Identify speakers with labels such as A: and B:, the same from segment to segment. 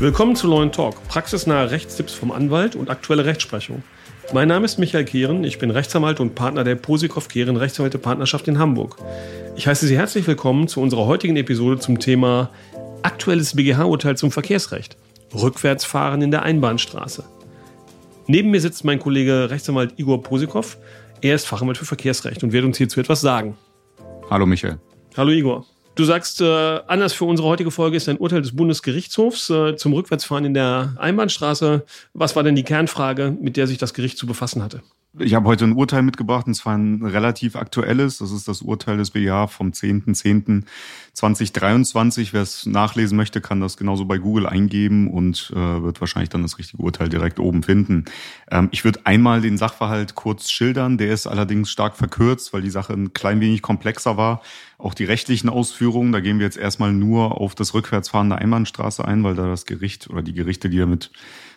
A: Willkommen zu Law Talk, praxisnahe Rechtstipps vom Anwalt und aktuelle Rechtsprechung. Mein Name ist Michael Kehren, ich bin Rechtsanwalt und Partner der Posikow Kehren Rechtsanwälte Partnerschaft in Hamburg. Ich heiße Sie herzlich willkommen zu unserer heutigen Episode zum Thema aktuelles BGH-Urteil zum Verkehrsrecht. Rückwärtsfahren in der Einbahnstraße. Neben mir sitzt mein Kollege Rechtsanwalt Igor Posikow. Er ist Fachanwalt für Verkehrsrecht und wird uns hierzu etwas sagen.
B: Hallo Michael.
A: Hallo Igor. Du sagst, äh, anders für unsere heutige Folge ist ein Urteil des Bundesgerichtshofs äh, zum Rückwärtsfahren in der Einbahnstraße. Was war denn die Kernfrage, mit der sich das Gericht zu befassen hatte?
B: Ich habe heute ein Urteil mitgebracht, und zwar ein relativ aktuelles. Das ist das Urteil des BGH vom 10.10.2023. Wer es nachlesen möchte, kann das genauso bei Google eingeben und äh, wird wahrscheinlich dann das richtige Urteil direkt oben finden. Ähm, ich würde einmal den Sachverhalt kurz schildern. Der ist allerdings stark verkürzt, weil die Sache ein klein wenig komplexer war. Auch die rechtlichen Ausführungen, da gehen wir jetzt erstmal nur auf das Rückwärtsfahren der Einbahnstraße ein, weil da das Gericht oder die Gerichte, die damit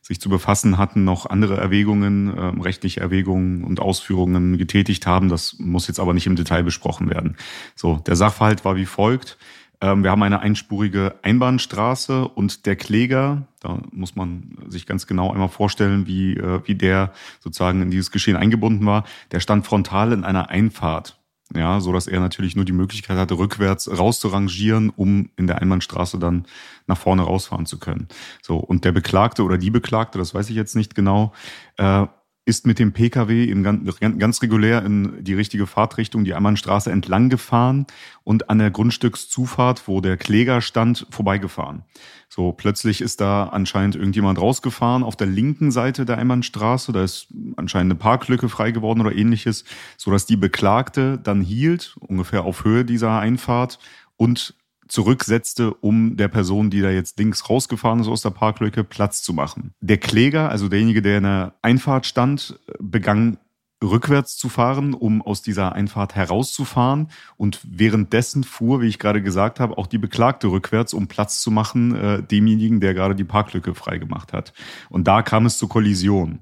B: sich zu befassen hatten, noch andere Erwägungen, äh, rechtliche Erwägungen und Ausführungen getätigt haben. Das muss jetzt aber nicht im Detail besprochen werden. So, der Sachverhalt war wie folgt. Ähm, wir haben eine einspurige Einbahnstraße und der Kläger, da muss man sich ganz genau einmal vorstellen, wie, äh, wie der sozusagen in dieses Geschehen eingebunden war. Der stand frontal in einer Einfahrt ja, so dass er natürlich nur die Möglichkeit hatte, rückwärts rauszurangieren, um in der Einbahnstraße dann nach vorne rausfahren zu können. So und der Beklagte oder die Beklagte, das weiß ich jetzt nicht genau, äh, ist mit dem Pkw in ganz, ganz regulär in die richtige Fahrtrichtung die Einbahnstraße entlang gefahren und an der Grundstückszufahrt, wo der Kläger stand, vorbeigefahren. So, plötzlich ist da anscheinend irgendjemand rausgefahren auf der linken Seite der Einbahnstraße. Da ist anscheinend eine Parklücke frei geworden oder ähnliches, so dass die Beklagte dann hielt, ungefähr auf Höhe dieser Einfahrt und zurücksetzte, um der Person, die da jetzt links rausgefahren ist aus der Parklücke, Platz zu machen. Der Kläger, also derjenige, der in der Einfahrt stand, begann rückwärts zu fahren, um aus dieser Einfahrt herauszufahren. Und währenddessen fuhr, wie ich gerade gesagt habe, auch die Beklagte rückwärts, um Platz zu machen, äh, demjenigen, der gerade die Parklücke freigemacht hat. Und da kam es zur Kollision.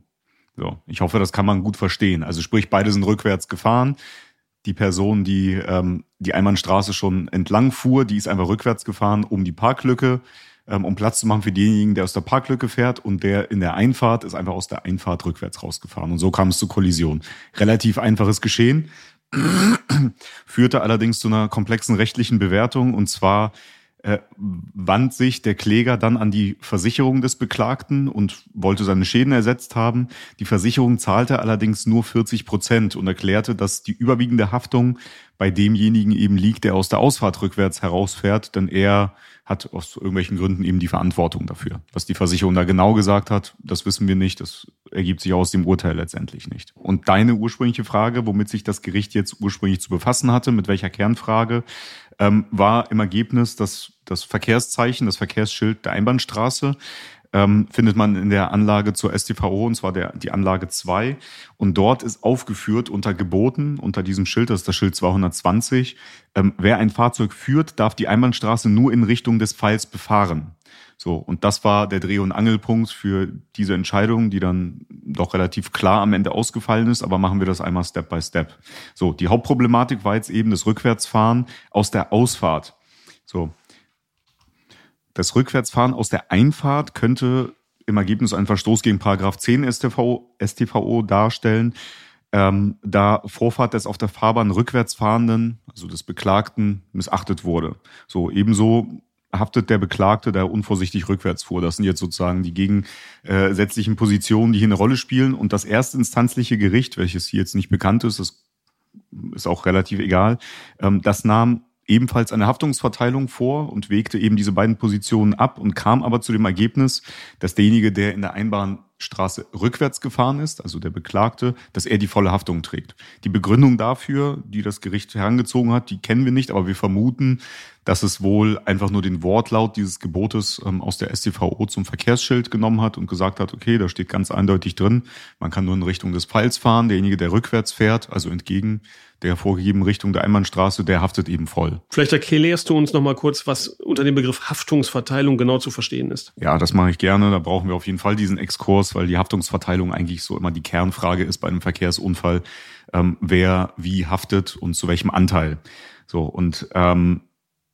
B: So, ich hoffe, das kann man gut verstehen. Also sprich, beide sind rückwärts gefahren die Person, die ähm, die Einbahnstraße schon entlang fuhr, die ist einfach rückwärts gefahren, um die Parklücke, ähm, um Platz zu machen für denjenigen, der aus der Parklücke fährt und der in der Einfahrt ist einfach aus der Einfahrt rückwärts rausgefahren. Und so kam es zur Kollision. Relativ einfaches Geschehen, führte allerdings zu einer komplexen rechtlichen Bewertung und zwar äh, wand sich der Kläger dann an die Versicherung des Beklagten und wollte seine Schäden ersetzt haben. Die Versicherung zahlte allerdings nur 40 Prozent und erklärte, dass die überwiegende Haftung bei demjenigen eben liegt, der aus der Ausfahrt rückwärts herausfährt, denn er hat aus irgendwelchen Gründen eben die Verantwortung dafür. Was die Versicherung da genau gesagt hat, das wissen wir nicht. Das ergibt sich aus dem Urteil letztendlich nicht. Und deine ursprüngliche Frage, womit sich das Gericht jetzt ursprünglich zu befassen hatte, mit welcher Kernfrage, ähm, war im Ergebnis das, das Verkehrszeichen, das Verkehrsschild der Einbahnstraße. Ähm, findet man in der Anlage zur STVO, und zwar der, die Anlage 2. Und dort ist aufgeführt unter Geboten, unter diesem Schild, das ist das Schild 220, ähm, wer ein Fahrzeug führt, darf die Einbahnstraße nur in Richtung des Pfeils befahren. So, und das war der Dreh- und Angelpunkt für diese Entscheidung, die dann doch relativ klar am Ende ausgefallen ist, aber machen wir das einmal Step by Step. So, die Hauptproblematik war jetzt eben das Rückwärtsfahren aus der Ausfahrt. So. Das Rückwärtsfahren aus der Einfahrt könnte im Ergebnis einen Verstoß gegen Paragraph 10 StVO, StVO darstellen, ähm, da Vorfahrt des auf der Fahrbahn rückwärts fahrenden, also des Beklagten, missachtet wurde. So ebenso haftet der Beklagte, der unvorsichtig rückwärts fuhr. Das sind jetzt sozusagen die gegensätzlichen Positionen, die hier eine Rolle spielen. Und das erstinstanzliche Gericht, welches hier jetzt nicht bekannt ist, das ist auch relativ egal, ähm, das nahm ebenfalls eine Haftungsverteilung vor und wägte eben diese beiden Positionen ab und kam aber zu dem Ergebnis, dass derjenige, der in der Einbahnstraße rückwärts gefahren ist, also der Beklagte, dass er die volle Haftung trägt. Die Begründung dafür, die das Gericht herangezogen hat, die kennen wir nicht, aber wir vermuten, dass es wohl einfach nur den Wortlaut dieses Gebotes ähm, aus der StVO zum Verkehrsschild genommen hat und gesagt hat, okay, da steht ganz eindeutig drin, man kann nur in Richtung des Pfeils fahren, derjenige, der rückwärts fährt, also entgegen der vorgegebenen Richtung der Einbahnstraße, der haftet eben voll.
A: Vielleicht erklärst du uns noch mal kurz, was unter dem Begriff Haftungsverteilung genau zu verstehen ist.
B: Ja, das mache ich gerne. Da brauchen wir auf jeden Fall diesen Exkurs. Aus, weil die Haftungsverteilung eigentlich so immer die Kernfrage ist bei einem Verkehrsunfall, ähm, wer wie haftet und zu welchem Anteil. So und ähm,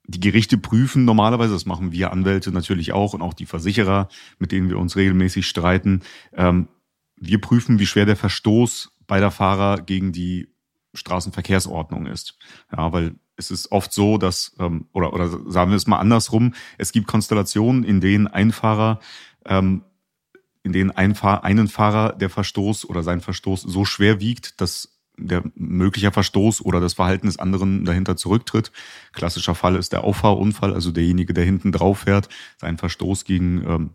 B: die Gerichte prüfen normalerweise, das machen wir Anwälte natürlich auch und auch die Versicherer, mit denen wir uns regelmäßig streiten. Ähm, wir prüfen, wie schwer der Verstoß beider Fahrer gegen die Straßenverkehrsordnung ist. Ja, weil es ist oft so, dass, ähm, oder, oder sagen wir es mal andersrum, es gibt Konstellationen, in denen ein Fahrer, ähm, in denen ein Fahr einen Fahrer der Verstoß oder sein Verstoß so schwer wiegt, dass der möglicher Verstoß oder das Verhalten des anderen dahinter zurücktritt. Klassischer Fall ist der Auffahrunfall, also derjenige, der hinten drauf fährt, sein Verstoß gegen ähm,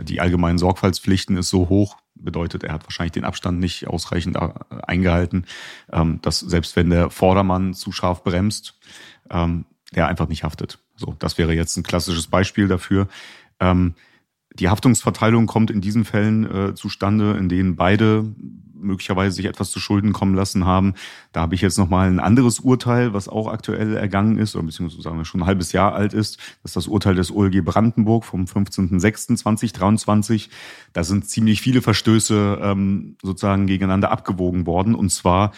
B: die allgemeinen Sorgfaltspflichten ist so hoch, bedeutet, er hat wahrscheinlich den Abstand nicht ausreichend äh, eingehalten, ähm, dass selbst wenn der Vordermann zu scharf bremst, ähm, der einfach nicht haftet. So, das wäre jetzt ein klassisches Beispiel dafür. Die Haftungsverteilung kommt in diesen Fällen äh, zustande, in denen beide möglicherweise sich etwas zu Schulden kommen lassen haben. Da habe ich jetzt nochmal ein anderes Urteil, was auch aktuell ergangen ist, oder beziehungsweise sagen wir schon ein halbes Jahr alt ist. Das ist das Urteil des OLG Brandenburg vom 15.06.2023. Da sind ziemlich viele Verstöße ähm, sozusagen gegeneinander abgewogen worden. Und zwar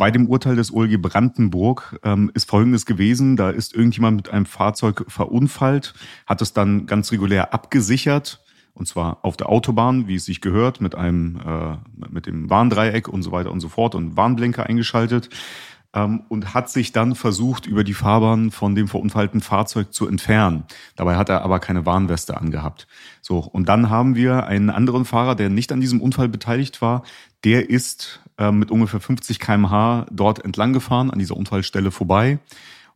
B: bei dem Urteil des OLG Brandenburg ähm, ist Folgendes gewesen. Da ist irgendjemand mit einem Fahrzeug verunfallt, hat es dann ganz regulär abgesichert und zwar auf der Autobahn, wie es sich gehört, mit einem äh, mit dem Warndreieck und so weiter und so fort und Warnblinker eingeschaltet ähm, und hat sich dann versucht, über die Fahrbahn von dem verunfallten Fahrzeug zu entfernen. Dabei hat er aber keine Warnweste angehabt. So und dann haben wir einen anderen Fahrer, der nicht an diesem Unfall beteiligt war. Der ist äh, mit ungefähr 50 km/h dort entlang gefahren, an dieser Unfallstelle vorbei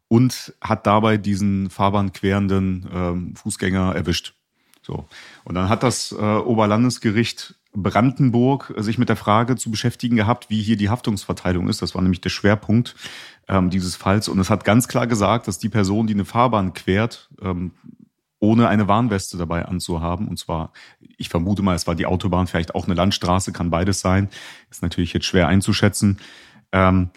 B: und hat dabei diesen fahrbahnquerenden äh, Fußgänger erwischt. So. Und dann hat das äh, Oberlandesgericht Brandenburg sich mit der Frage zu beschäftigen gehabt, wie hier die Haftungsverteilung ist. Das war nämlich der Schwerpunkt ähm, dieses Falls. Und es hat ganz klar gesagt, dass die Person, die eine Fahrbahn quert, ähm, ohne eine Warnweste dabei anzuhaben. Und zwar, ich vermute mal, es war die Autobahn, vielleicht auch eine Landstraße, kann beides sein. Ist natürlich jetzt schwer einzuschätzen. Ähm,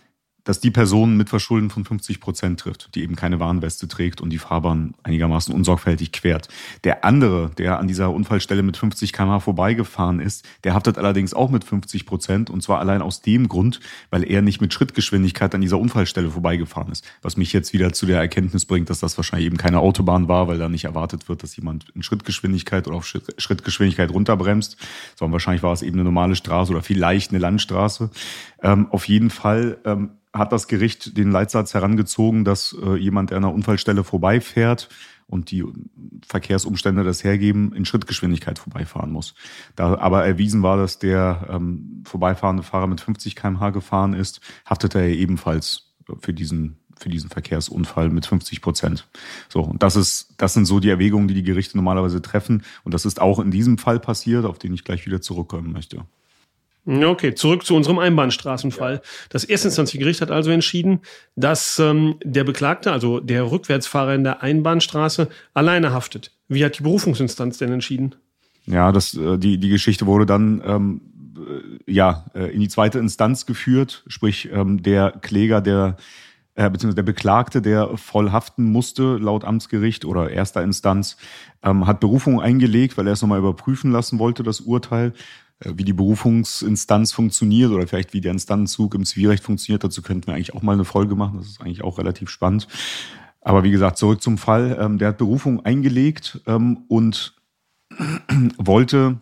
B: dass die Person mit Verschulden von 50 Prozent trifft, die eben keine Warnweste trägt und die Fahrbahn einigermaßen unsorgfältig quert. Der andere, der an dieser Unfallstelle mit 50 km vorbeigefahren ist, der haftet allerdings auch mit 50 Prozent und zwar allein aus dem Grund, weil er nicht mit Schrittgeschwindigkeit an dieser Unfallstelle vorbeigefahren ist. Was mich jetzt wieder zu der Erkenntnis bringt, dass das wahrscheinlich eben keine Autobahn war, weil da nicht erwartet wird, dass jemand in Schrittgeschwindigkeit oder auf Schrittgeschwindigkeit runterbremst, sondern wahrscheinlich war es eben eine normale Straße oder vielleicht eine Landstraße. Ähm, auf jeden Fall ähm, hat das Gericht den Leitsatz herangezogen, dass äh, jemand, der an einer Unfallstelle vorbeifährt und die Verkehrsumstände das hergeben, in Schrittgeschwindigkeit vorbeifahren muss. Da aber erwiesen war, dass der ähm, vorbeifahrende Fahrer mit 50 km/h gefahren ist, haftete er ebenfalls für diesen für diesen Verkehrsunfall mit 50 Prozent. So, und das ist, das sind so die Erwägungen, die die Gerichte normalerweise treffen. Und das ist auch in diesem Fall passiert, auf den ich gleich wieder zurückkommen möchte.
A: Okay, zurück zu unserem Einbahnstraßenfall. Ja. Das Erstinstanzgericht hat also entschieden, dass ähm, der Beklagte, also der Rückwärtsfahrer in der Einbahnstraße, alleine haftet. Wie hat die Berufungsinstanz denn entschieden?
B: Ja, das, äh, die, die Geschichte wurde dann ähm, äh, ja, äh, in die zweite Instanz geführt, sprich ähm, der Kläger, der beziehungsweise der Beklagte, der voll haften musste, laut Amtsgericht oder erster Instanz, ähm, hat Berufung eingelegt, weil er es nochmal überprüfen lassen wollte, das Urteil. Äh, wie die Berufungsinstanz funktioniert oder vielleicht wie der Instanzenzug im Zivilrecht funktioniert. Dazu könnten wir eigentlich auch mal eine Folge machen. Das ist eigentlich auch relativ spannend. Aber wie gesagt, zurück zum Fall. Ähm, der hat Berufung eingelegt ähm, und wollte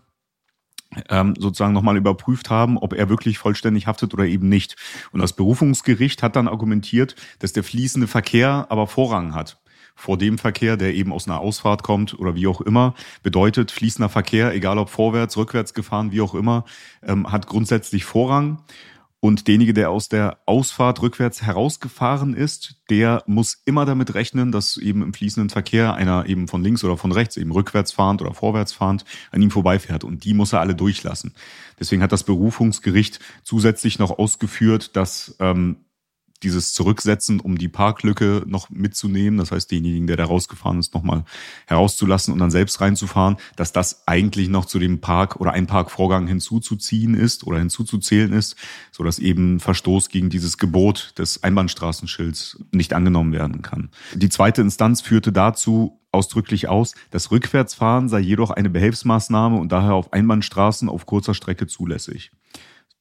B: ähm, sozusagen nochmal überprüft haben, ob er wirklich vollständig haftet oder eben nicht. Und das Berufungsgericht hat dann argumentiert, dass der fließende Verkehr aber Vorrang hat vor dem Verkehr, der eben aus einer Ausfahrt kommt oder wie auch immer. Bedeutet, fließender Verkehr, egal ob vorwärts, rückwärts gefahren, wie auch immer, ähm, hat grundsätzlich Vorrang. Und derjenige, der aus der Ausfahrt rückwärts herausgefahren ist, der muss immer damit rechnen, dass eben im fließenden Verkehr einer eben von links oder von rechts, eben rückwärts fahrend oder vorwärts fahrend, an ihm vorbeifährt. Und die muss er alle durchlassen. Deswegen hat das Berufungsgericht zusätzlich noch ausgeführt, dass ähm, dieses Zurücksetzen, um die Parklücke noch mitzunehmen, das heißt denjenigen, der da rausgefahren ist, nochmal herauszulassen und dann selbst reinzufahren, dass das eigentlich noch zu dem Park- oder Einparkvorgang hinzuzuziehen ist oder hinzuzuzählen ist, so dass eben Verstoß gegen dieses Gebot des Einbahnstraßenschilds nicht angenommen werden kann. Die zweite Instanz führte dazu, ausdrücklich aus, das Rückwärtsfahren sei jedoch eine Behelfsmaßnahme und daher auf Einbahnstraßen auf kurzer Strecke zulässig.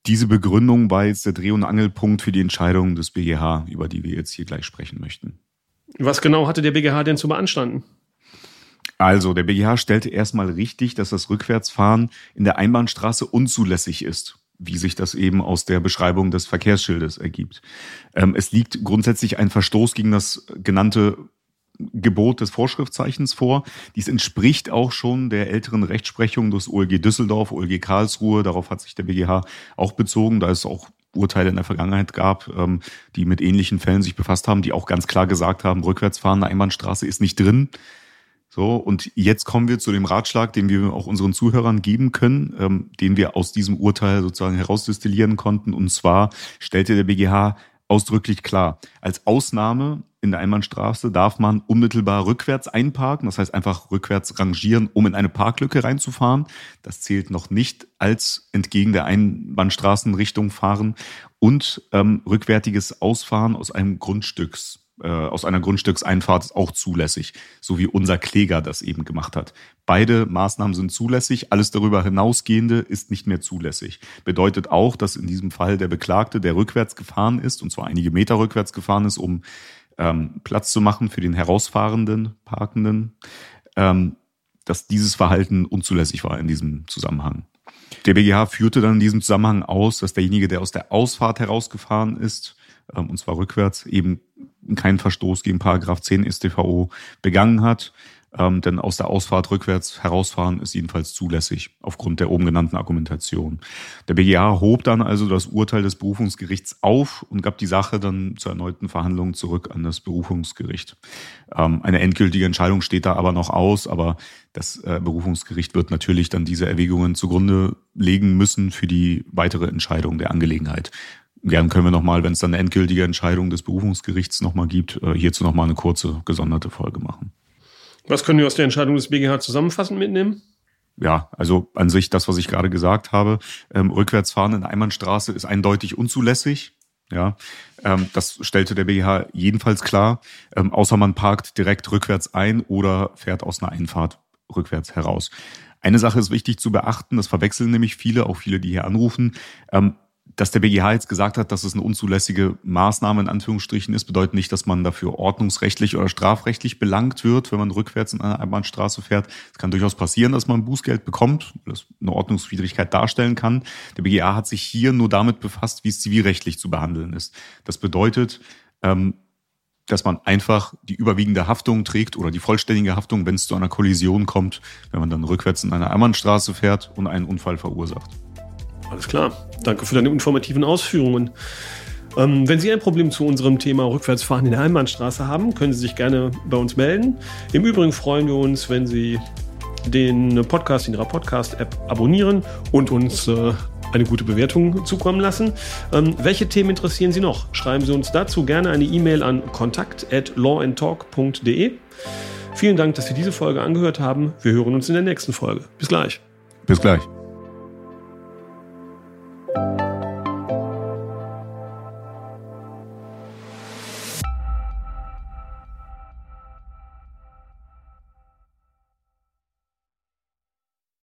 B: Diese Begründung war jetzt der Dreh- und Angelpunkt für die Entscheidung des BGH, über die wir jetzt hier gleich sprechen möchten.
A: Was genau hatte der BGH denn zu beanstanden?
B: Also, der BGH stellte erstmal richtig, dass das Rückwärtsfahren in der Einbahnstraße unzulässig ist, wie sich das eben aus der Beschreibung des Verkehrsschildes ergibt. Ähm, es liegt grundsätzlich ein Verstoß gegen das genannte Gebot des Vorschriftzeichens vor. Dies entspricht auch schon der älteren Rechtsprechung des OLG Düsseldorf, OLG Karlsruhe. Darauf hat sich der BGH auch bezogen, da es auch Urteile in der Vergangenheit gab, ähm, die mit ähnlichen Fällen sich befasst haben, die auch ganz klar gesagt haben, rückwärtsfahrende Einbahnstraße ist nicht drin. So, und jetzt kommen wir zu dem Ratschlag, den wir auch unseren Zuhörern geben können, ähm, den wir aus diesem Urteil sozusagen herausdestillieren konnten. Und zwar stellte der BGH ausdrücklich klar. Als Ausnahme in der Einbahnstraße darf man unmittelbar rückwärts einparken, das heißt einfach rückwärts rangieren, um in eine Parklücke reinzufahren. Das zählt noch nicht als entgegen der Einbahnstraßenrichtung fahren und ähm, rückwärtiges Ausfahren aus einem Grundstücks äh, aus einer Grundstückseinfahrt ist auch zulässig, so wie unser Kläger das eben gemacht hat. Beide Maßnahmen sind zulässig, alles darüber hinausgehende ist nicht mehr zulässig. Bedeutet auch, dass in diesem Fall der Beklagte, der rückwärts gefahren ist, und zwar einige Meter rückwärts gefahren ist, um ähm, Platz zu machen für den herausfahrenden, Parkenden, ähm, dass dieses Verhalten unzulässig war in diesem Zusammenhang. Der BGH führte dann in diesem Zusammenhang aus, dass derjenige, der aus der Ausfahrt herausgefahren ist, ähm, und zwar rückwärts, eben keinen Verstoß gegen Paragraph 10 StVO begangen hat. Ähm, denn aus der Ausfahrt rückwärts herausfahren ist jedenfalls zulässig, aufgrund der oben genannten Argumentation. Der BGH hob dann also das Urteil des Berufungsgerichts auf und gab die Sache dann zur erneuten Verhandlung zurück an das Berufungsgericht. Ähm, eine endgültige Entscheidung steht da aber noch aus, aber das äh, Berufungsgericht wird natürlich dann diese Erwägungen zugrunde legen müssen für die weitere Entscheidung der Angelegenheit. Gern können wir nochmal, wenn es dann eine endgültige Entscheidung des Berufungsgerichts nochmal gibt, äh, hierzu nochmal eine kurze gesonderte Folge machen.
A: Was können wir aus der Entscheidung des BGH zusammenfassend mitnehmen?
B: Ja, also an sich das, was ich gerade gesagt habe, ähm, rückwärtsfahren in der Einbahnstraße ist eindeutig unzulässig. Ja, ähm, das stellte der BGH jedenfalls klar, ähm, außer man parkt direkt rückwärts ein oder fährt aus einer Einfahrt rückwärts heraus. Eine Sache ist wichtig zu beachten, das verwechseln nämlich viele, auch viele, die hier anrufen. Ähm, dass der BGH jetzt gesagt hat, dass es eine unzulässige Maßnahme in Anführungsstrichen ist, bedeutet nicht, dass man dafür ordnungsrechtlich oder strafrechtlich belangt wird, wenn man rückwärts in einer Einbahnstraße fährt. Es kann durchaus passieren, dass man Bußgeld bekommt, das eine Ordnungswidrigkeit darstellen kann. Der BGH hat sich hier nur damit befasst, wie es zivilrechtlich zu behandeln ist. Das bedeutet, ähm, dass man einfach die überwiegende Haftung trägt oder die vollständige Haftung, wenn es zu einer Kollision kommt, wenn man dann rückwärts in einer Einbahnstraße fährt und einen Unfall verursacht.
A: Alles klar. Danke für deine informativen Ausführungen. Ähm, wenn Sie ein Problem zu unserem Thema Rückwärtsfahren in der Einbahnstraße haben, können Sie sich gerne bei uns melden. Im Übrigen freuen wir uns, wenn Sie den Podcast in Ihrer Podcast-App abonnieren und uns äh, eine gute Bewertung zukommen lassen. Ähm, welche Themen interessieren Sie noch? Schreiben Sie uns dazu gerne eine E-Mail an kontakt@lawandtalk.de. Vielen Dank, dass Sie diese Folge angehört haben. Wir hören uns in der nächsten Folge. Bis gleich.
B: Bis gleich.